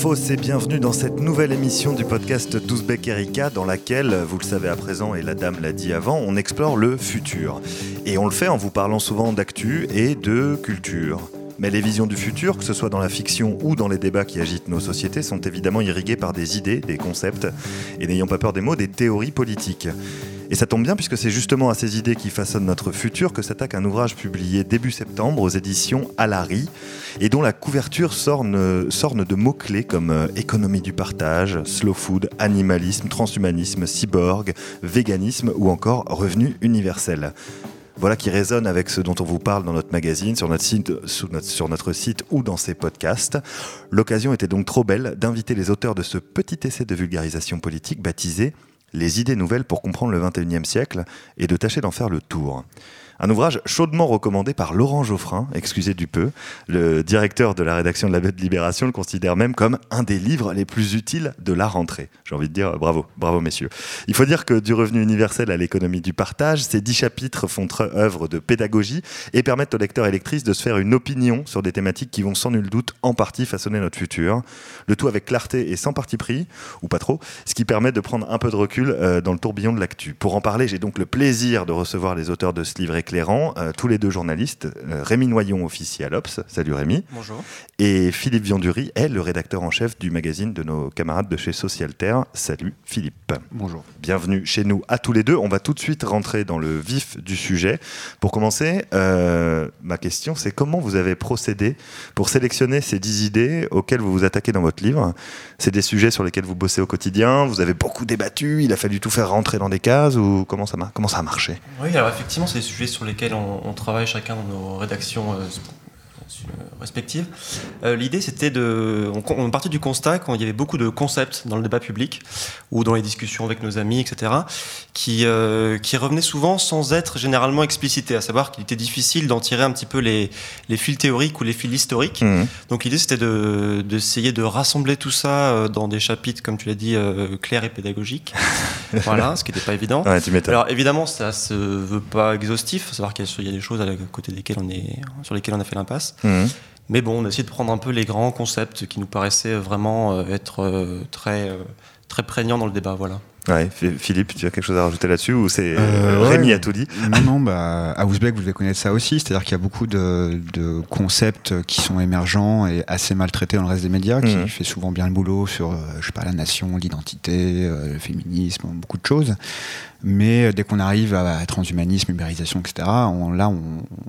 Turfos et bienvenue dans cette nouvelle émission du podcast d'Ouzbek Erika dans laquelle, vous le savez à présent et la dame l'a dit avant, on explore le futur. Et on le fait en vous parlant souvent d'actu et de culture. Mais les visions du futur, que ce soit dans la fiction ou dans les débats qui agitent nos sociétés, sont évidemment irriguées par des idées, des concepts, et n'ayons pas peur des mots, des théories politiques. Et ça tombe bien puisque c'est justement à ces idées qui façonnent notre futur que s'attaque un ouvrage publié début septembre aux éditions Alary et dont la couverture sorne, sorne de mots-clés comme euh, économie du partage, slow food, animalisme, transhumanisme, cyborg, véganisme ou encore revenu universel. Voilà qui résonne avec ce dont on vous parle dans notre magazine, sur notre site, ou dans ces podcasts. L'occasion était donc trop belle d'inviter les auteurs de ce petit essai de vulgarisation politique baptisé Les idées nouvelles pour comprendre le 21e siècle et de tâcher d'en faire le tour. Un ouvrage chaudement recommandé par Laurent Geoffrin, excusez du peu. Le directeur de la rédaction de la Bête Libération le considère même comme un des livres les plus utiles de la rentrée. J'ai envie de dire bravo, bravo messieurs. Il faut dire que du revenu universel à l'économie du partage, ces dix chapitres font œuvre de pédagogie et permettent aux lecteurs et lectrices de se faire une opinion sur des thématiques qui vont sans nul doute en partie façonner notre futur. Le tout avec clarté et sans parti pris, ou pas trop, ce qui permet de prendre un peu de recul euh, dans le tourbillon de l'actu. Pour en parler, j'ai donc le plaisir de recevoir les auteurs de ce livre éclairant, euh, tous les deux journalistes, euh, Rémi Noyon, officier à l'Obs. Salut Rémi. Bonjour. Et Philippe Viandury est le rédacteur en chef du magazine de nos camarades de chez Socialterre. Salut Philippe. Bonjour. Bienvenue chez nous à tous les deux. On va tout de suite rentrer dans le vif du sujet. Pour commencer, euh, ma question c'est comment vous avez procédé pour sélectionner ces 10 idées auxquelles vous vous attaquez dans votre livre? C'est des sujets sur lesquels vous bossez au quotidien, vous avez beaucoup débattu, il a fallu tout faire rentrer dans des cases ou comment ça, comment ça a marché? Oui, alors effectivement, c'est des sujets sur lesquels on, on travaille chacun dans nos rédactions euh, respectives. Euh, L'idée, c'était de. On, on partait du constat qu'il y avait beaucoup de concepts dans le débat public ou dans les discussions avec nos amis, etc., qui, euh, qui revenaient souvent sans être généralement explicités, à savoir qu'il était difficile d'en tirer un petit peu les, les fils théoriques ou les fils historiques. Mmh. Donc l'idée, c'était d'essayer de, de, rassembler tout ça euh, dans des chapitres, comme tu l'as dit, euh, clairs et pédagogiques. voilà, ce qui n'était pas évident. Ouais. Alors évidemment, ça se veut pas exhaustif, à savoir qu'il y a des choses à côté desquelles on est, sur lesquelles on a fait l'impasse. Mmh. Mais bon, on a essayé de prendre un peu les grands concepts qui nous paraissaient vraiment euh, être euh, très, euh, très prégnants dans le débat. Voilà. Ouais, Philippe, tu as quelque chose à rajouter là-dessus ou c'est Euh, Rémi ouais. a tout dit? Non, non, bah, à Ouzbek, vous devez connaître ça aussi. C'est-à-dire qu'il y a beaucoup de, de concepts qui sont émergents et assez mal traités dans le reste des médias, qui Mhm. fait souvent bien le boulot sur, je sais pas, la nation, l'identité, le féminisme, beaucoup de choses. Mais dès qu'on arrive à transhumanisme, ubérisation, etc., on, là, on,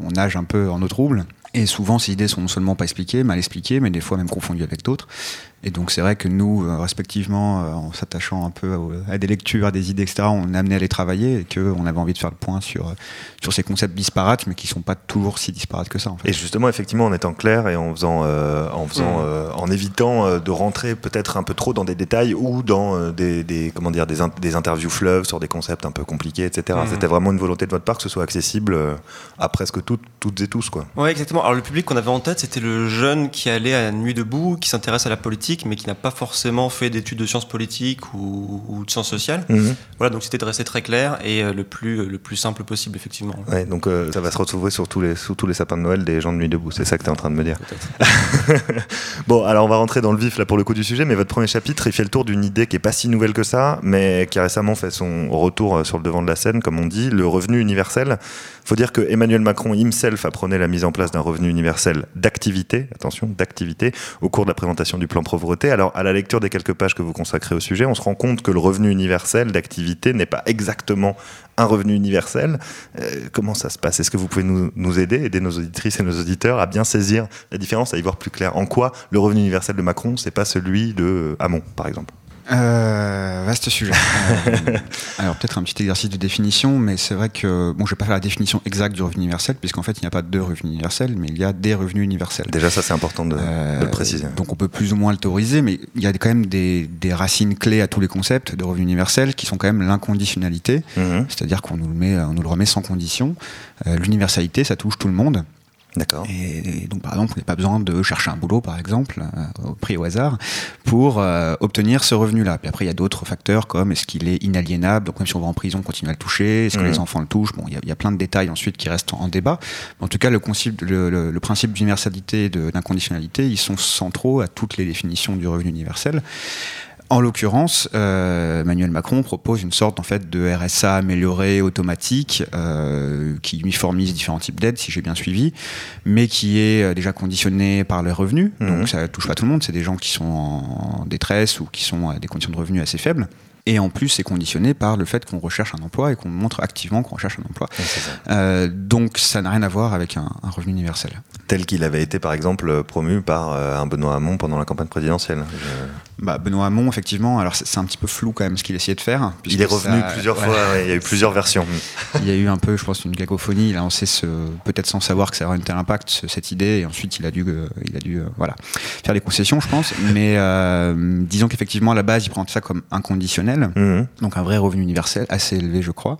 on nage un peu en eau trouble. Et souvent, ces idées sont non seulement pas expliquées, mal expliquées, mais des fois même confondues avec d'autres. Et donc, c'est vrai que nous, euh, respectivement, euh, en s'attachant un peu à, à des lectures, à des idées, etc., on est amené à les travailler et qu'on avait envie de faire le point sur, euh, sur ces concepts disparates, mais qui sont pas toujours si disparates que ça, en fait. Et justement, effectivement, en étant clair et en faisant, euh, en faisant, Mm. euh, en évitant de rentrer peut-être un peu trop dans des détails ou dans des, des, comment dire, des, in- des interviews fleuves sur des concepts un peu compliqués, etc. Mm. C'était vraiment une volonté de votre part que ce soit accessible à presque toutes, toutes et tous, quoi. Ouais, exactement. Alors le public qu'on avait en tête, c'était le jeune qui allait à la nuit debout, qui s'intéresse à la politique, mais qui n'a pas forcément fait d'études de sciences politiques ou, ou de sciences sociales. Mhm. Voilà, donc c'était de rester très clair et euh, le plus, le plus simple possible, effectivement. Ouais, donc euh, ça va se retrouver sur tous les, sous tous les sapins de Noël des gens de nuit debout. C'est ça que tu es en train de me dire. bon, alors on va rentrer dans le vif là pour le coup du sujet, mais votre premier chapitre, il fait le tour d'une idée qui est pas si nouvelle que ça, mais qui a récemment fait son retour euh, sur le devant de la scène, comme on dit, le revenu universel. Faut dire que Emmanuel Macron himself apprenait la mise en place d'un revenu universel d'activité, attention, d'activité, au cours de la présentation du plan Alors, à la lecture des quelques pages que vous consacrez au sujet, on se rend compte que le revenu universel d'activité n'est pas exactement un revenu universel. Euh, comment ça se passe? Est-ce que vous pouvez nous, nous aider, aider nos auditrices et nos auditeurs à bien saisir la différence, à y voir plus clair? En quoi le revenu universel de Macron, c'est pas celui de Hamon, par exemple? Euh, Vaste sujet. Euh, alors peut-être un petit exercice de définition, mais c'est vrai que bon, je vais pas faire la définition exacte du revenu universel, puisqu'en fait il n'y a pas de revenu universel, mais il y a des revenus universels. Déjà ça c'est important de, le préciser. Donc on peut plus ou moins le théoriser, mais il y a quand même des, des, racines clés à tous les concepts de revenu universel qui sont quand même l'inconditionnalité, mhm. c'est-à-dire qu'on nous le met, on nous le remet sans condition. L'universalité, ça touche tout le monde. D'accord. Et, donc, par exemple, on n'a pas besoin de chercher un boulot, par exemple, euh, au prix au hasard, pour euh, obtenir ce revenu-là. Puis après, il y a d'autres facteurs comme est-ce qu'il est inaliénable, donc même si on va en prison, on continue à le toucher, est-ce que les mmh. enfants le touchent? Bon, il y, a plein de détails ensuite qui restent en, débat. en tout cas, le, principe, le, principe d'universalité et d'inconditionnalité, ils sont centraux à toutes les définitions du revenu universel. En l'occurrence, euh, Emmanuel Macron propose une sorte en fait de RSA amélioré automatique euh, qui uniformise différents types d'aides, si j'ai bien suivi, mais qui est euh, déjà conditionné par les revenus. Donc mhm. ça touche pas tout le monde. C'est des gens qui sont en détresse ou qui sont à des conditions de revenus assez faibles. Et en plus, c'est conditionné par le fait qu'on recherche un emploi et qu'on montre activement qu'on recherche un emploi. Euh, donc, ça n'a rien à voir avec un, revenu universel. Tel qu'il avait été, par exemple, promu par un Benoît Hamon pendant la campagne présidentielle. Bah, Benoît Hamon, effectivement, alors c'est un petit peu flou quand même ce qu'il essayait de faire. Il est revenu plusieurs fois, il y a eu plusieurs versions. il y a eu un peu, je pense, une cacophonie. Il a lancé ce, peut-être sans savoir que ça aurait un tel impact, cette idée, et ensuite il a dû, euh, il a dû voilà, faire des concessions, je pense. Mais disons qu'effectivement, à la base, il prend ça comme inconditionnel Mhm. donc un vrai revenu universel assez élevé, je crois.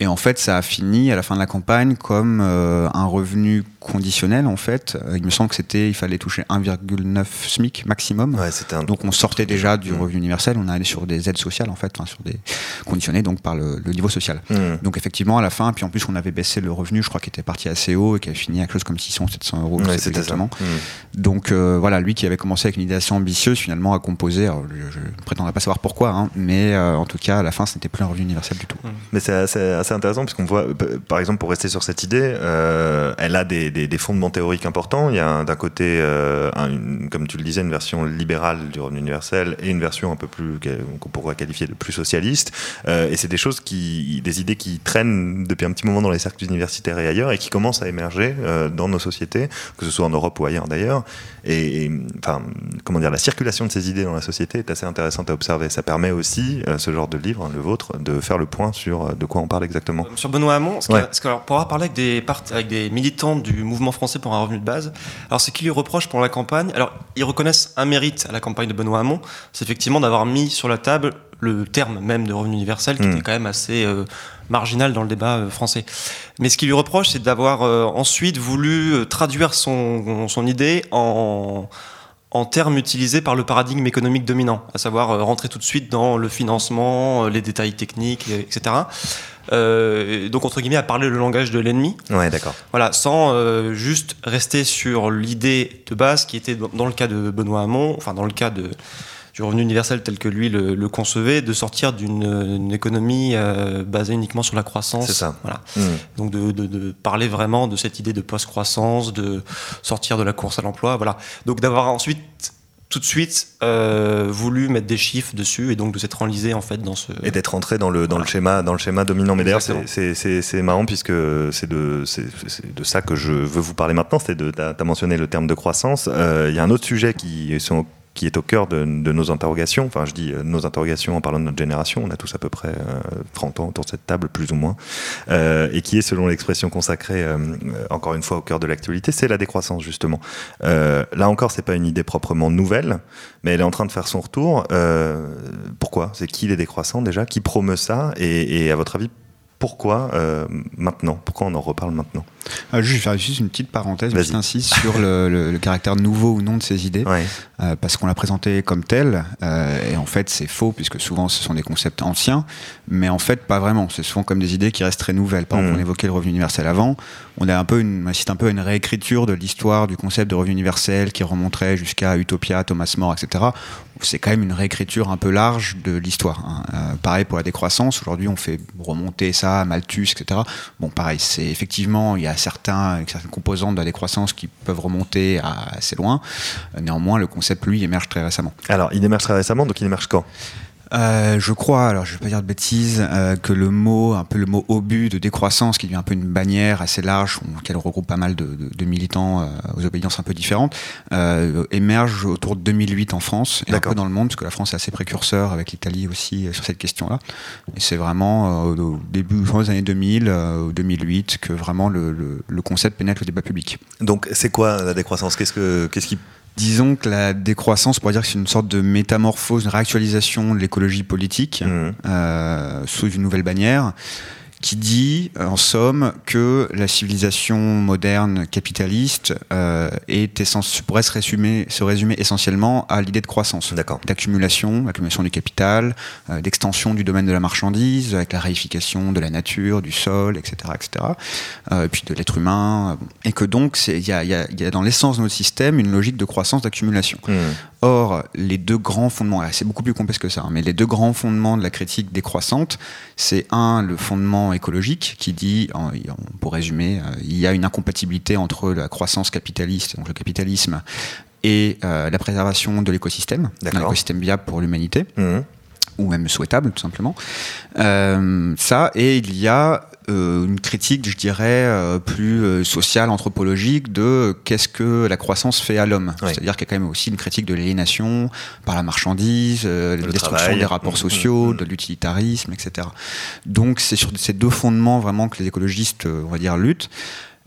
Et en fait, ça a fini à la fin de la campagne comme euh, un revenu conditionnel en fait. Euh, il me semble que c'était, il fallait toucher 1,9 SMIC maximum. Donc on sortait déjà du mmh. revenu universel, on allait sur des aides sociales en fait, sur des conditionnés donc par le, niveau social. Mmh. Donc effectivement à la fin, puis en plus on avait baissé le revenu, je crois qu'il était parti assez haut et qui avait fini à quelque chose comme 600 700 euros. exactement. Mmh. Donc euh, voilà, lui qui avait commencé avec une idée assez ambitieuse finalement à composer. je, ne prétendrai pas savoir pourquoi, hein, mais euh, en tout cas à la fin ce n'était plus un revenu universel du tout. Mais c'est assez, assez, intéressant parce qu'on voit, par exemple pour rester sur cette idée, elle a des des, fondements théoriques importants. Il y a d'un côté, euh, comme tu le disais, une version libérale du revenu universel et une version un peu plus qu'on pourrait qualifier de plus socialiste. Euh, et c'est des choses qui, des idées qui traînent depuis un petit moment dans les cercles universitaires et ailleurs et qui commencent à émerger euh, dans nos sociétés, que ce soit en Europe ou ailleurs d'ailleurs. Et, enfin, comment dire, la circulation de ces idées dans la société est assez intéressante à observer. Ça permet aussi, ce genre de livre, hein, le vôtre, de faire le point sur de quoi on parle exactement. Sur Benoît Hamon, ce que, pour avoir parlé avec des, avec des militants du mouvement français pour un revenu de base. Alors, ce qui lui reproche pour la campagne, alors, ils reconnaissent un mérite à la campagne de Benoît Hamon, c'est effectivement d'avoir mis sur la table le terme même de revenu universel, qui hmm. était quand même assez euh, marginal dans le débat euh, français. Mais ce qui lui reproche, c'est d'avoir euh, ensuite voulu traduire son, son idée en en termes utilisés par le paradigme économique dominant, à savoir rentrer tout de suite dans le financement, les détails techniques, etc. Euh, donc entre guillemets à parler le langage de l'ennemi. Ouais, d'accord. Voilà, sans euh, juste rester sur l'idée de base qui était dans, le cas de Benoît Hamon, enfin dans le cas de du revenu universel tel que lui le, concevait, de sortir d'une économie euh, basée uniquement sur la croissance. C'est ça. Voilà. Mmh. Donc de, de, de, parler vraiment de cette idée de post-croissance, de sortir de la course à l'emploi. Voilà. Donc d'avoir ensuite tout de suite euh, voulu mettre des chiffres dessus et donc de s'être enlisé en fait dans ce et d'être entré dans le dans le schéma dans le schéma dominant. Mais d'ailleurs c'est marrant puisque c'est de c'est de ça que je veux vous parler maintenant. C'est de t'as mentionné le terme de croissance. Euh, il y a un autre sujet qui sont qui est au cœur de, nos interrogations. Enfin, je dis euh, nos interrogations en parlant de notre génération. On a tous à peu près 30 euh, ans autour de cette table, plus ou moins. Euh, et qui est, selon l'expression consacrée, encore une fois, au cœur de l'actualité, c'est la décroissance, justement. là encore, c'est pas une idée proprement nouvelle, mais elle est en train de faire son retour. pourquoi? C'est qui les décroissants déjà? Qui promeut ça? Et, et à votre avis, pourquoi maintenant? Pourquoi on en reparle maintenant? Euh, je vais faire juste une petite parenthèse, une petite sur le, caractère nouveau ou non de ces idées, euh, parce qu'on l'a présenté comme tel, euh, et en fait c'est faux, puisque souvent ce sont des concepts anciens, mais en fait pas vraiment, c'est souvent comme des idées qui restent très nouvelles. Par exemple, mm. on évoquait le revenu universel avant, on, a un peu une, assiste un peu à une réécriture de l'histoire du concept de revenu universel qui remonterait jusqu'à Utopia, Thomas More, etc. C'est quand même une réécriture un peu large de l'histoire. Hein. pareil pour la décroissance, aujourd'hui on fait remonter ça à Malthus, etc. Bon pareil, c'est effectivement, il y a certaines composantes de la décroissance qui peuvent remonter assez loin. Néanmoins, le concept, lui, émerge très récemment. Alors, il émerge très récemment, donc il émerge quand? Euh, je crois, alors je vais pas dire de bêtises, euh, que le mot, un peu le mot obus de décroissance, qui devient un peu une bannière assez large, qui regroupe pas mal de, de, de militants euh, aux obédiences un peu différentes, euh, émerge autour de 2008 en France et un peu dans le monde, parce que la France est assez précurseur avec l'Italie aussi sur cette question-là. Et c'est vraiment au début des années 2000, 2008, que vraiment le, le, le, concept pénètre le débat public. Donc c'est quoi la décroissance? Qu'est-ce que qu'est-ce qui Disons que la décroissance, on pourrait dire que c'est une sorte de métamorphose, une réactualisation de l'écologie politique mmh. euh, sous une nouvelle bannière qui dit, en somme, que la civilisation moderne capitaliste euh, est essence, pourrait se résumer, se résumer essentiellement à l'idée de croissance, d'accumulation, accumulation du capital, euh, d'extension du domaine de la marchandise, avec la réification de la nature, du sol, etc., etc., euh, et puis de l'être humain, et que donc il y a, y, a, y a, dans l'essence de notre système une logique de croissance, d'accumulation. Mmh. Or, les deux grands fondements, c'est beaucoup plus complexe que ça, hein, mais les deux grands fondements de la critique décroissante, c'est un, le fondement écologique qui dit, pour résumer, euh, il y a une incompatibilité entre la croissance capitaliste, donc le capitalisme, et euh, la préservation de l'écosystème, un écosystème viable pour l'humanité. Mmh ou même souhaitable tout simplement. Euh, ça, et il y a une critique, je dirais, euh, plus euh, sociale, anthropologique de qu'est-ce que la croissance fait à l'homme. Oui. C'est-à-dire qu'il y a quand même aussi une critique de l'aliénation par la marchandise, euh, la destruction travail. des rapports mmh, sociaux, mmh. de l'utilitarisme, etc. Donc c'est sur ces deux fondements vraiment que les écologistes, on va dire, luttent.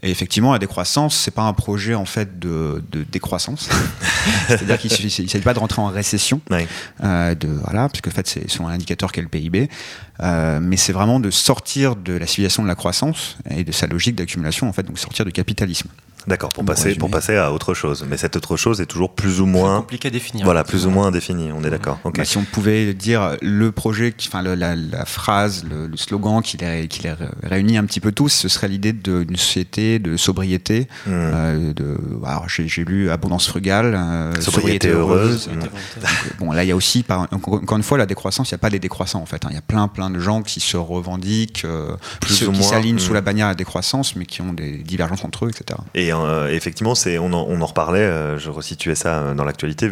Et effectivement, la décroissance, c'est pas un projet en fait de, de décroissance. C'est-à-dire qu'il ne s'agit pas de rentrer en récession, euh, de voilà, puisque en fait c'est son indicateur qu'est le PIB. Euh, mais c'est vraiment de sortir de la civilisation de la croissance et de sa logique d'accumulation, en fait, donc sortir du capitalisme. D'accord, pour, passer, pour passer à autre chose. Mais cette autre chose est toujours plus ou moins. compliqué à définir. Voilà, plus ou moins indéfini, on est d'accord. Okay. Bah, si on pouvait dire le projet, enfin la, la, phrase, le, le slogan qui les, qui les, réunit un petit peu tous, ce serait l'idée d'une société de sobriété. Mmh. Euh, de, j'ai lu Abondance frugale, euh, sobriété, sobriété, heureuse. heureuse. Mmh. Donc, bon, là, il y a aussi, par, encore une fois, la décroissance, il n'y a pas des décroissants en fait. Hein. Il y a plein, plein de gens qui se revendiquent, euh, plus ceux, ou qui s'alignent mmh. sous la bannière de la décroissance, mais qui ont des divergences entre eux, etc. Et euh, effectivement, c'est, on, en, reparlait, euh, je resituais ça dans l'actualité,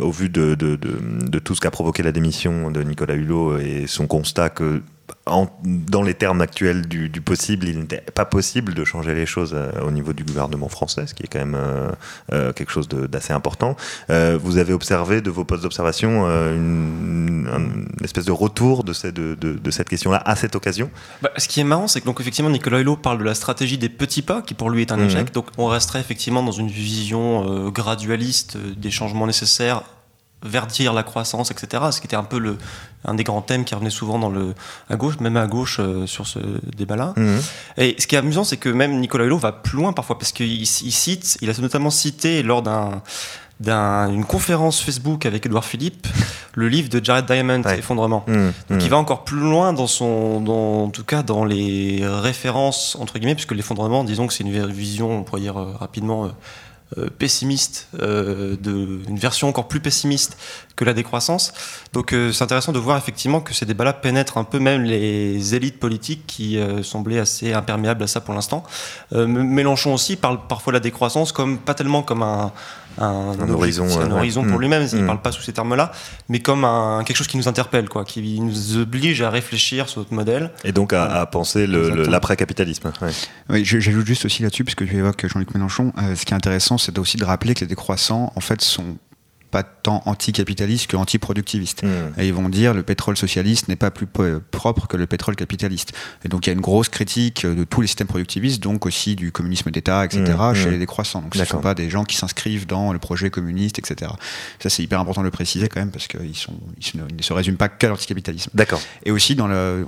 au vu de tout ce qu'a provoqué la démission de Nicolas Hulot et son constat que en, dans les termes actuels du, du possible, il n'était pas possible de changer les choses euh, au niveau du gouvernement français, ce qui est quand même euh, euh, quelque chose d'assez important. Euh, vous avez observé de vos postes d'observation euh, une, une, espèce de retour de, ces, de, de, de cette question-là à cette occasion? Bah, Ce qui est marrant, c'est que donc effectivement Nicolas Hulot parle de la stratégie des petits pas, qui pour lui est un mmh. échec. Donc on resterait effectivement dans une vision gradualiste des changements nécessaires verdir la croissance, etc. Ce qui était un peu le, un des grands thèmes qui revenait souvent dans le, à gauche, même à gauche euh, sur ce débat-là. Mmh. Et ce qui est amusant, c'est que même Nicolas Hulot va plus loin parfois, parce qu'il il cite, il a notamment cité lors d'un d'une un, conférence Facebook avec Edouard Philippe, le livre de Jared Diamond, ouais. Effondrement. Mmh, Donc il va encore plus loin dans son, dans, en tout cas dans les références entre guillemets, puisque l'effondrement, disons que c'est une vision, on pourrait dire euh, rapidement. Euh, pessimiste, euh, une version encore plus pessimiste que la décroissance. Donc euh, c'est intéressant de voir effectivement que ces débats-là pénètrent un peu même les élites politiques qui euh, semblaient assez imperméables à ça pour l'instant. Euh, Mélenchon aussi parle parfois de la décroissance comme pas tellement comme un, un, un horizon, un horizon ouais. pour lui-même, mmh. il ne parle pas sous ces termes-là, mais comme un, quelque chose qui nous interpelle, quoi, qui nous oblige à réfléchir sur notre modèle. Et donc à, à penser l'après-capitalisme. Ouais. Oui, j'ajoute juste aussi là-dessus, puisque tu évoques Jean-Luc Mélenchon, euh, ce qui est intéressant, c'est aussi de rappeler que les décroissants, en fait, sont pas tant anticapitaliste que antiproductiviste. Mmh. Et ils vont dire le pétrole socialiste n'est pas plus propre que le pétrole capitaliste. Et donc il y a une grosse critique de tous les systèmes productivistes, donc aussi du communisme d'État, etc., mmh. chez mmh. les décroissants. Donc ce ne sont pas des gens qui s'inscrivent dans le projet communiste, etc. Ça c'est hyper important de le préciser quand même, parce qu'ils sont, ils, ne se résument pas qu'à l'anticapitalisme. D'accord. Et aussi dans le,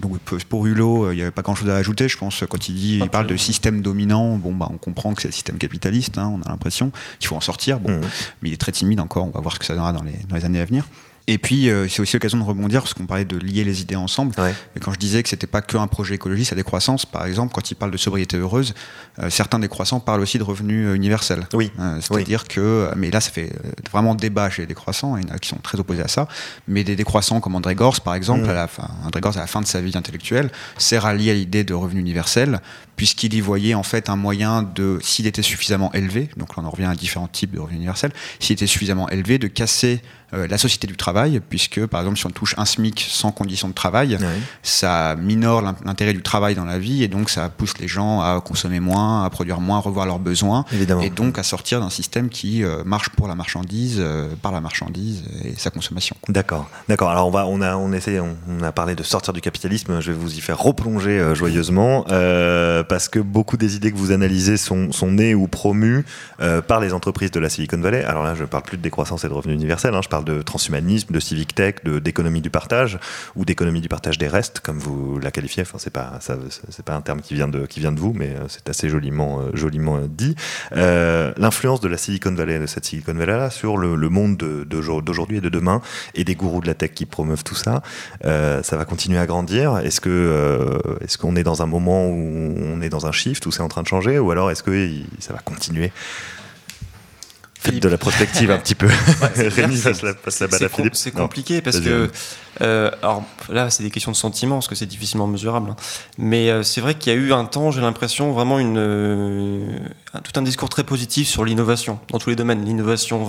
donc pour Hulot, il n'y avait pas grand chose à ajouter, je pense, quand il dit, il parle de système dominant, bon bah on comprend que c'est le système capitaliste, hein, on a l'impression qu'il faut en sortir, bon, mais il est très timide encore, on va voir ce que ça donnera dans les années à venir. Et puis, euh, c'est aussi l'occasion de rebondir, parce qu'on parlait de lier les idées ensemble. Ouais. Et quand je disais que c'était pas qu'un projet écologiste à décroissance, par exemple, quand il parle de sobriété heureuse, euh, certains décroissants parlent aussi de revenus euh, universels. Oui. C'est-à-dire oui. que, mais là, ça fait vraiment débat chez les décroissants, il y en a qui sont très opposés à ça. Mais des décroissants comme André Gors, par exemple, mmh. à la fin, André Gors, à la fin de sa vie intellectuelle, s'est rallié à l'idée de revenu universel, puisqu'il y voyait en fait un moyen de, s'il était suffisamment élevé, donc là on en revient à différents types de revenus universels, s'il était suffisamment élevé, de casser euh, la société du travail puisque par exemple si on touche un SMIC sans conditions de travail, ça minore l'intérêt du travail dans la vie et donc ça pousse les gens à consommer moins, à produire moins, à revoir leurs besoins, Évidemment. et donc à sortir d'un système qui euh, marche pour la marchandise, euh, par la marchandise et sa consommation. D'accord, d'accord. Alors on va, on a, on essaie, on, on, a parlé de sortir du capitalisme. Je vais vous y faire replonger joyeusement parce que beaucoup des idées que vous analysez sont, sont nées ou promues par les entreprises de la Silicon Valley. Alors là, je ne parle plus de décroissance et de revenus universels. Hein, je parle de transhumanisme, de civic tech, de d'économie du partage ou d'économie du partage des restes, comme vous la qualifiez. Enfin, c'est pas, c'est pas un terme qui vient de, qui vient de vous, mais euh, c'est assez joliment, euh, joliment dit. Euh, L'influence de la Silicon Valley, de cette Silicon Valley là, sur le, le monde d'aujourd'hui et de demain, et des gourous de la tech qui promeuvent tout ça, ça va continuer à grandir. Est-ce que, est-ce qu'on est dans un moment où on est dans un shift, où c'est en train de changer, ou alors est-ce que ça va continuer? Faites de la prospective un petit peu. Ouais, Rémi passe la, passe la balle à Philippe. C'est compliqué parce que, euh, alors là, c'est des questions de sentiments parce que c'est difficilement mesurable. Hein. Mais euh, c'est vrai qu'il y a eu un temps, j'ai l'impression, vraiment une, euh, un, tout un discours très positif sur l'innovation dans tous les domaines. L'innovation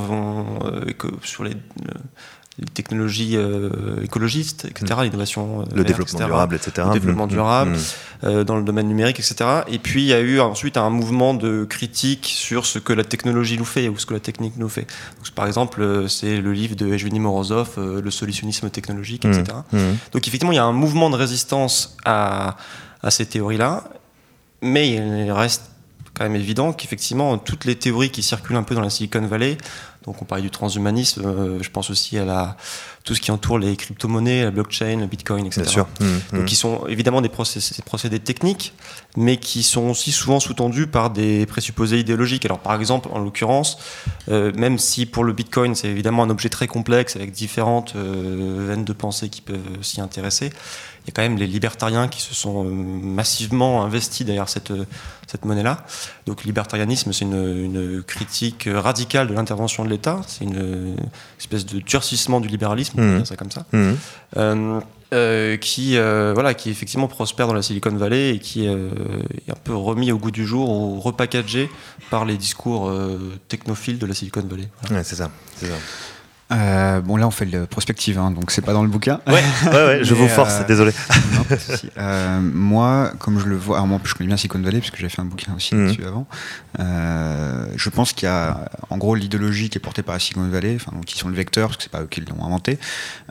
sur les, les technologies euh, écologistes, etc., mmh. l'innovation, le verte, développement etc., durable, etc. Le développement durable mmh. Euh, dans le domaine numérique, etc. Et puis il y a eu ensuite un mouvement de critique sur ce que la technologie nous fait ou ce que la technique nous fait. Donc, par exemple, c'est le livre de Evgeny Morozov, euh, Le solutionnisme technologique, etc. Donc effectivement, il y a un mouvement de résistance à, à ces théories-là, mais il reste quand même évident qu'effectivement, toutes les théories qui circulent un peu dans la Silicon Valley, donc on parlait du transhumanisme, euh, je pense aussi à la, tout ce qui entoure les crypto-monnaies, la blockchain, le bitcoin, etc. Bien sûr. Mmh, donc mmh. qui sont évidemment des procédés, des procédés, techniques, mais qui sont aussi souvent sous-tendus par des présupposés idéologiques. Alors par exemple, en l'occurrence, euh, même si pour le bitcoin c'est évidemment un objet très complexe avec différentes euh, veines de pensée qui peuvent s'y intéresser, il y a quand même les libertariens qui se sont massivement investis derrière cette, cette monnaie-là. Donc libertarianisme, c'est une, une, critique radicale de l'intervention de l'État, c'est une espèce de durcissement du libéralisme, on peut mmh. dire ça comme ça, mmh. euh, euh, qui, euh, voilà, qui effectivement prospère dans la Silicon Valley et qui euh, est un peu remis au goût du jour ou repackagé par les discours technophiles de la Silicon Valley. Voilà. Ouais, c'est ça. ça. Euh, bon là on fait le prospective, hein, donc c'est pas dans le bouquin. Ouais, ouais, ouais je vous force, euh, désolé. Non, pas euh, moi, comme je le vois, alors moi je connais bien Silicon Valley parce que j'ai fait un bouquin aussi mmh. dessus avant. Euh, je pense qu'il y a, en gros, l'idéologie qui est portée par la Silicon Valley, enfin donc qui sont le vecteur parce que c'est pas eux qui l'ont inventé,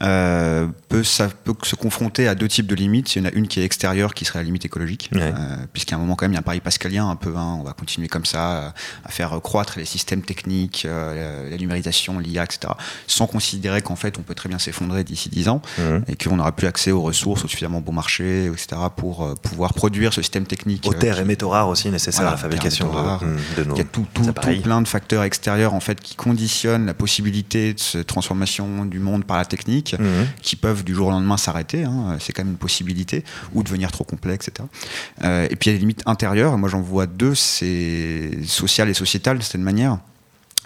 euh, peut ça peut se confronter à deux types de limites. Il y en a une qui est extérieure, qui serait la limite écologique, ouais. puisqu'à un moment quand même il y a un pari pascalien un peu. Hein, on va continuer comme ça à faire croître les systèmes techniques, la numérisation, l'IA, etc sans considérer qu'en fait on peut très bien s'effondrer d'ici 10 ans mmh. et qu'on n'aura plus accès aux ressources, au suffisamment bon marché, etc. pour euh, pouvoir produire ce système technique. Aux terres et métaux rares aussi nécessaires voilà, à la fabrication de, de, nos Il y a tout, tout, tout, plein de facteurs extérieurs en fait qui conditionnent la possibilité de cette transformation du monde par la technique, mmh. qui peuvent du jour au lendemain s'arrêter. Hein, c'est quand même une possibilité ou devenir trop complexe, etc. Euh, et puis il y a des limites intérieures. Moi j'en vois deux, c'est social et sociétal de cette manière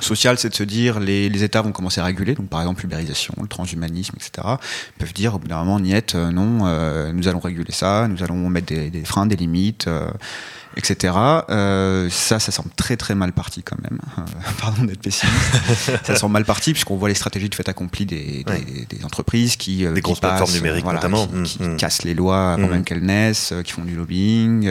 social, c'est de se dire les, les États vont commencer à réguler, donc par exemple l'ubérisation, le transhumanisme, etc. Ils peuvent dire au bout d'un moment, niet, euh, non, euh, nous allons réguler ça, nous allons mettre des, des freins, des limites, euh, etc. Euh, ça, ça semble très très mal parti quand même. Pardon d'être pessimiste. ça semble mal parti puisqu'on voit les stratégies de fait accompli des, des, ouais. des entreprises qui des qui grosses passent, plateformes numériques voilà, notamment, qui, qui mmh. cassent les lois avant mmh. même qu'elles naissent, qui font du lobbying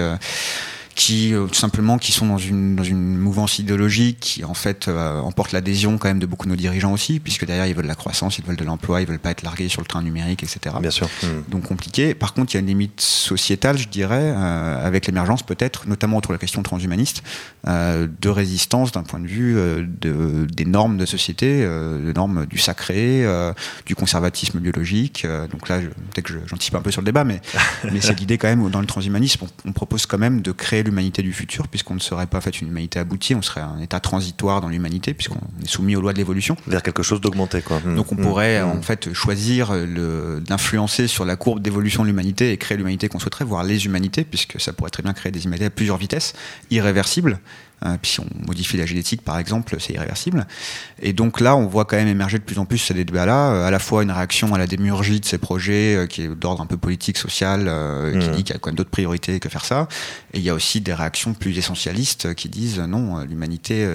qui euh, tout simplement qui sont dans une, dans une mouvance idéologique qui en fait euh, emporte l'adhésion quand même de beaucoup de nos dirigeants aussi puisque derrière ils veulent de la croissance ils veulent de l'emploi ils veulent pas être largués sur le train numérique etc bien sûr. Mmh. donc compliqué. Par contre il y a une limite sociétale je dirais euh, avec l'émergence peut-être notamment autour de la question transhumaniste euh, de résistance d'un point de vue euh, de, des normes de société des normes du sacré du conservatisme biologique donc là peut-être que j'anticipe un peu sur le débat mais, mais c'est l'idée quand même dans le transhumanisme on, on propose quand même de créer l'humanité du futur, puisqu'on ne serait pas fait une humanité aboutie, on serait un état transitoire dans l'humanité, puisqu'on est soumis aux lois de l'évolution. Vers quelque chose d'augmenté, quoi. Donc on mmh. pourrait mmh. en fait choisir d'influencer sur la courbe d'évolution de l'humanité et créer l'humanité qu'on souhaiterait, voire les humanités, puisque ça pourrait très bien créer des humanités à plusieurs vitesses, irréversibles, puis si on modifie la génétique, par exemple, c'est irréversible. Et donc là, on voit quand même émerger de plus en plus ces débats-là, à la fois une réaction à la démurgie de ces projets qui est d'ordre un peu politique, social, qui mmh. dit qu'il y a quand même d'autres priorités que faire ça. Et il y a aussi des réactions plus essentialistes qui disent non, l'humanité,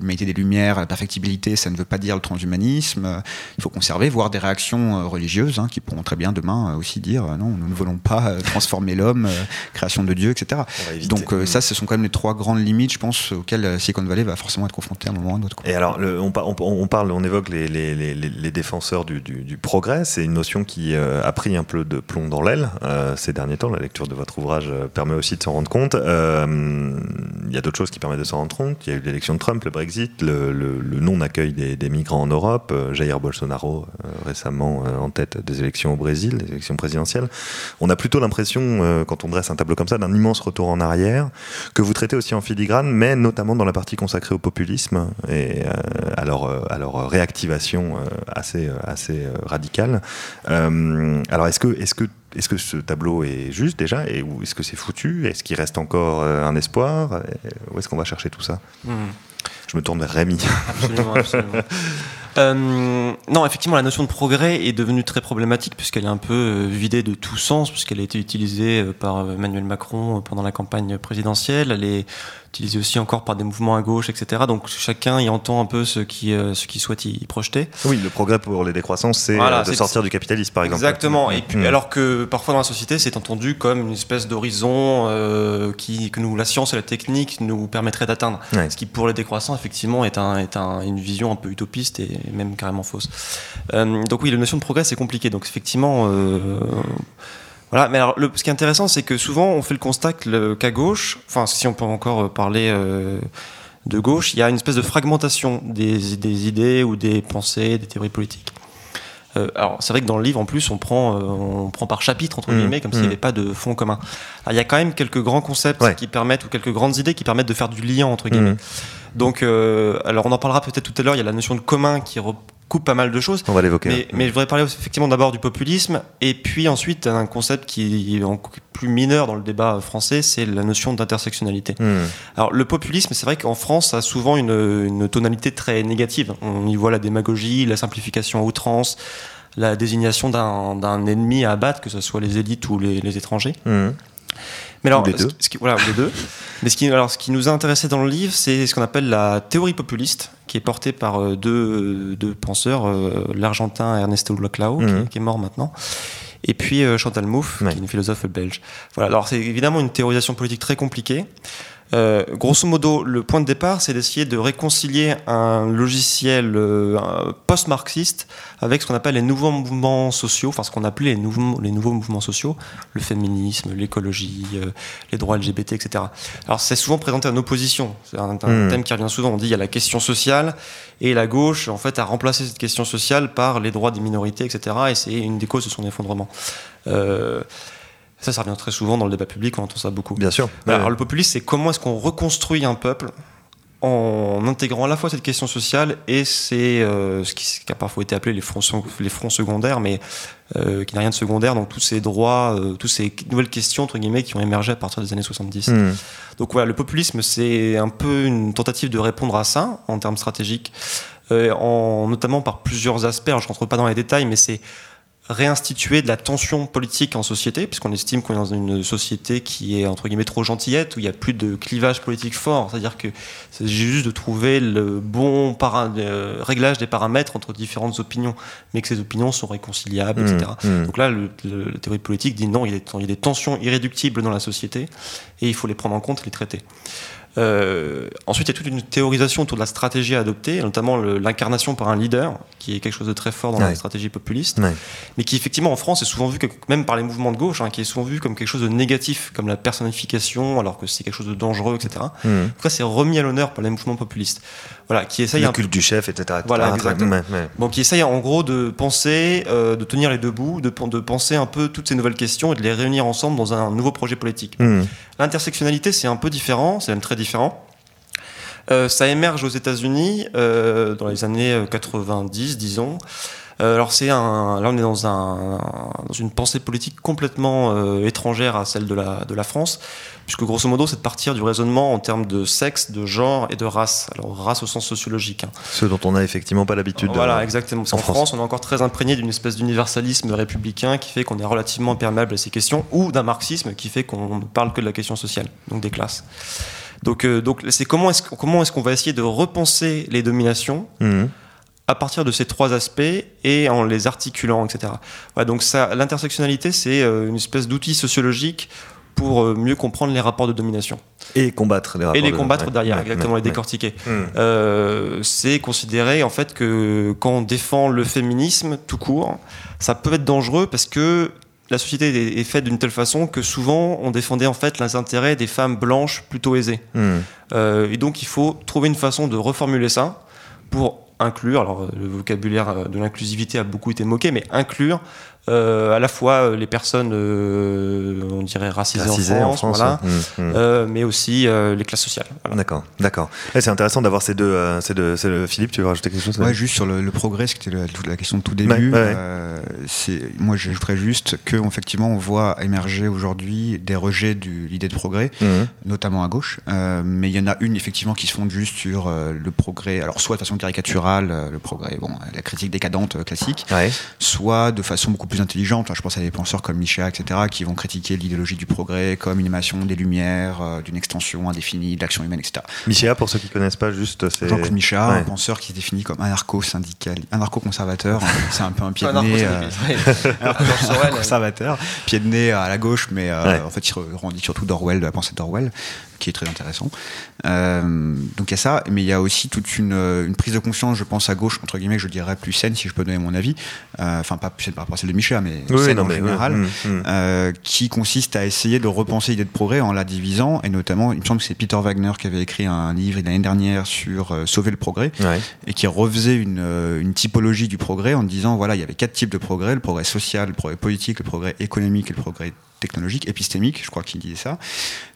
l'humanité des Lumières, la perfectibilité, ça ne veut pas dire le transhumanisme. Il faut conserver, voire des réactions religieuses hein, qui pourront très bien demain aussi dire non, nous ne voulons pas transformer l'homme, création de Dieu, etc. Donc ça, ce sont quand même les trois grandes limites, je pense, auxquelles Silicon Valley va forcément être confronté à un moment ou à un autre. Et alors, on, parle, on évoque les, les, défenseurs du, progrès. C'est une notion qui a pris un peu de plomb dans l'aile ces derniers temps. La lecture de votre ouvrage permet aussi de s'en rendre compte. Il y a d'autres choses qui permettent de s'en rendre compte. Il y a eu l'élection de Trump, le Brexit, le, non-accueil des, migrants en Europe, Jair Bolsonaro récemment en tête des élections au Brésil, des élections présidentielles. On a plutôt l'impression, quand on dresse un tableau comme ça, d'un immense retour en arrière, que vous traitez aussi en filigrane, mais notamment dans la partie consacrée au populisme et à, leur, à, leur, réactivation assez, assez radicale. alors, est-ce que, est-ce que est-ce que ce tableau est juste déjà Et est-ce que c'est foutu? Est-ce qu'il reste encore un espoir? Où est-ce qu'on va chercher tout ça? Hmm. Je me tourne vers Rémi. Absolument, absolument. Euh, non, effectivement, la notion de progrès est devenue très problématique puisqu'elle est un peu euh, vidée de tout sens, puisqu'elle a été utilisée euh, par Emmanuel Macron pendant la campagne présidentielle. Elle est utilisé aussi encore par des mouvements à gauche, etc. Donc chacun y entend un peu ce qui, euh, ce qui souhaite y projeter. Oui, le progrès pour les décroissances, c'est euh, de sortir du capitalisme, par exemple. Exactement. Et puis, mm. alors que parfois dans la société, c'est entendu comme une espèce d'horizon euh, qui que nous, la science et la technique nous permettraient d'atteindre. Ce qui, pour les décroissants, effectivement, est, un, est un, une vision un peu utopiste et même carrément fausse. donc oui, la notion de progrès, c'est compliqué. Donc effectivement voilà, mais alors le, ce qui est intéressant, c'est que souvent on fait le constat qu'à gauche, enfin si on peut encore euh, parler euh, de gauche, il y a une espèce de fragmentation des, des idées ou des pensées, des théories politiques. Euh, alors c'est vrai que dans le livre en plus on prend, on prend par chapitre entre mmh. guillemets comme s'il n'y mmh. avait pas de fond commun. Alors, il y a quand même quelques grands concepts qui permettent ou quelques grandes idées qui permettent de faire du lien entre guillemets. Mmh. Donc alors on en parlera peut-être tout à l'heure. Il y a la notion de commun qui, coupe pas mal de choses. On va l'évoquer. Mais, je voudrais parler effectivement d'abord du populisme, et puis ensuite un concept qui est plus mineur dans le débat français, c'est la notion d'intersectionnalité. Hmm. Alors le populisme, c'est vrai qu'en France, ça a souvent une, tonalité très négative. On y voit la démagogie, la simplification à outrance, la désignation d'un ennemi à abattre, que ce soit les élites ou les, étrangers. Hmm. Mais alors, les deux. Ce, qui, voilà, les deux. Mais ce qui, alors, ce qui nous a intéressé dans le livre, c'est ce qu'on appelle la théorie populiste, qui est portée par euh, deux, deux penseurs, euh, l'Argentin Ernesto Laclau, mhm. qui, est mort maintenant, et puis euh, Chantal Mouffe, qui est une philosophe belge. Voilà. Alors, c'est évidemment une théorisation politique très compliquée. Euh, grosso modo, le point de départ, c'est d'essayer de réconcilier un logiciel euh, post-marxiste avec ce qu'on appelle les nouveaux mouvements sociaux, enfin ce qu'on appelait les nouveaux, les nouveaux mouvements sociaux, le féminisme, l'écologie, euh, les droits LGBT, etc. Alors c'est souvent présenté en opposition, c'est un, hmm. thème qui revient souvent, on dit il y a la question sociale, et la gauche en fait a remplacé cette question sociale par les droits des minorités, etc. Et c'est une des causes de son effondrement. Ça, ça revient très souvent dans le débat public, on entend ça beaucoup. Bien sûr. Alors, le populisme, c'est comment est-ce qu'on reconstruit un peuple en intégrant à la fois cette question sociale et c'est euh, ce, qui, a parfois été appelé les fronts, les fronts secondaires, mais euh, qui n'a rien de secondaire, donc tous ces droits, euh, toutes ces nouvelles questions, entre guillemets, qui ont émergé à partir des années 70. Hmm. Donc voilà, le populisme, c'est un peu une tentative de répondre à ça en termes stratégiques, en, notamment par plusieurs aspects. Alors, je ne rentre pas dans les détails, mais c'est réinstituer de la tension politique en société, puisqu'on estime qu'on est dans une société qui est entre guillemets trop gentillette, où il n'y a plus de clivage politique fort. C'est-à-dire que c'est juste de trouver le bon euh, réglage des paramètres entre différentes opinions, mais que ces opinions sont réconciliables, etc. Mmh, mmh. Donc là, le, la théorie politique dit non, il y, a des, il y a des tensions irréductibles dans la société, et il faut les prendre en compte et les traiter. Euh, ensuite, il y a toute une théorisation autour de la stratégie à adopter, notamment l'incarnation par un leader, qui est quelque chose de très fort dans la stratégie populiste, mais qui effectivement en France est souvent vu, que, même par les mouvements de gauche, hein, qui est souvent vu comme quelque chose de négatif, comme la personnification, alors que c'est quelque chose de dangereux, etc. Mmh. En tout cas, c'est remis à l'honneur par les mouvements populistes. Voilà, qui essaye le culte du chef, etc. Voilà, exactement. Bon, qui essaye en gros de penser, euh, de tenir les deux bouts, de, de, penser un peu toutes ces nouvelles questions et de les réunir ensemble dans un nouveau projet politique. Mmh. L'intersectionnalité, c'est un peu différent, c'est même très différent. Euh, ça émerge aux États-Unis euh, dans les années 90, disons. alors c'est un, là on est dans, un, dans une pensée politique complètement étrangère à celle de la, de la France, puisque grosso modo c'est de partir du raisonnement en termes de sexe, de genre et de race. Alors race au sens sociologique. Hein. Ce dont on n'a effectivement pas l'habitude. Voilà, exactement. en, France. on est encore très imprégné d'une espèce d'universalisme républicain qui fait qu'on est relativement imperméable à ces questions, ou d'un marxisme qui fait qu'on ne parle que de la question sociale, donc des classes. Donc, euh, donc c'est comment est-ce comment est-ce qu'on va essayer de repenser les dominations mmh. à partir de ces trois aspects et en les articulant, etc. donc ça, l'intersectionnalité, c'est euh, une espèce d'outil sociologique pour euh, mieux comprendre les rapports de domination. Et combattre les rapports. Et les combattre derrière, exactement, les décortiquer. Euh, c'est considérer en fait que quand on défend le féminisme tout court, ça peut être dangereux parce que la société est faite d'une telle façon que souvent on défendait en fait les intérêts des femmes blanches plutôt aisées. Mmh. Euh, et donc il faut trouver une façon de reformuler ça pour inclure, alors le vocabulaire de l'inclusivité a beaucoup été moqué, mais inclure à la fois euh, les personnes, euh, on dirait racisées, en France, voilà, mmh, mmh. mais aussi les classes sociales. D'accord, d'accord. c'est intéressant d'avoir ces deux, ces deux, Philippe, tu veux rajouter quelque chose Ouais, juste sur le, progrès, c'était la, la, question de tout début. moi, j'ajouterais juste que effectivement, on voit émerger aujourd'hui des rejets de l'idée de progrès, mmh. notamment à gauche. mais il y en a une effectivement qui se fonde juste sur le progrès, alors soit de façon caricaturale, le progrès, bon, la critique décadente classique, soit de façon beaucoup plus intelligentes. Je pense à des penseurs comme Michel, etc., qui vont critiquer l'idéologie du progrès comme une animation des lumières, euh, d'une extension indéfinie de l'action humaine, etc. Michel, pour ceux qui ne connaissent pas, juste c'est. Jean-Claude un penseur qui se définit comme anarcho-syndical, anarcho-conservateur. c'est un peu un pied de nez. Euh, conservateur, pied de nez à la gauche, mais euh, en fait, il revendique surtout d'Orwell, de la pensée d'Orwell qui est très intéressant. Euh, donc il y a ça, mais il y a aussi toute une, une, prise de conscience, je pense à gauche, entre guillemets, je dirais plus saine, si je peux donner mon avis. Euh, enfin, pas plus saine par rapport à celle de Michel, mais saine en général, hum. euh, qui consiste à essayer de repenser l'idée de progrès en la divisant, et notamment, il me semble que c'est Peter Wagner qui avait écrit un livre l'année dernière sur Sauver le progrès, et qui refaisait une, une, typologie du progrès en disant, voilà, il y avait quatre types de progrès, le progrès social, le progrès politique, le progrès économique et le progrès technologique, épistémique, je crois qu'il disait ça,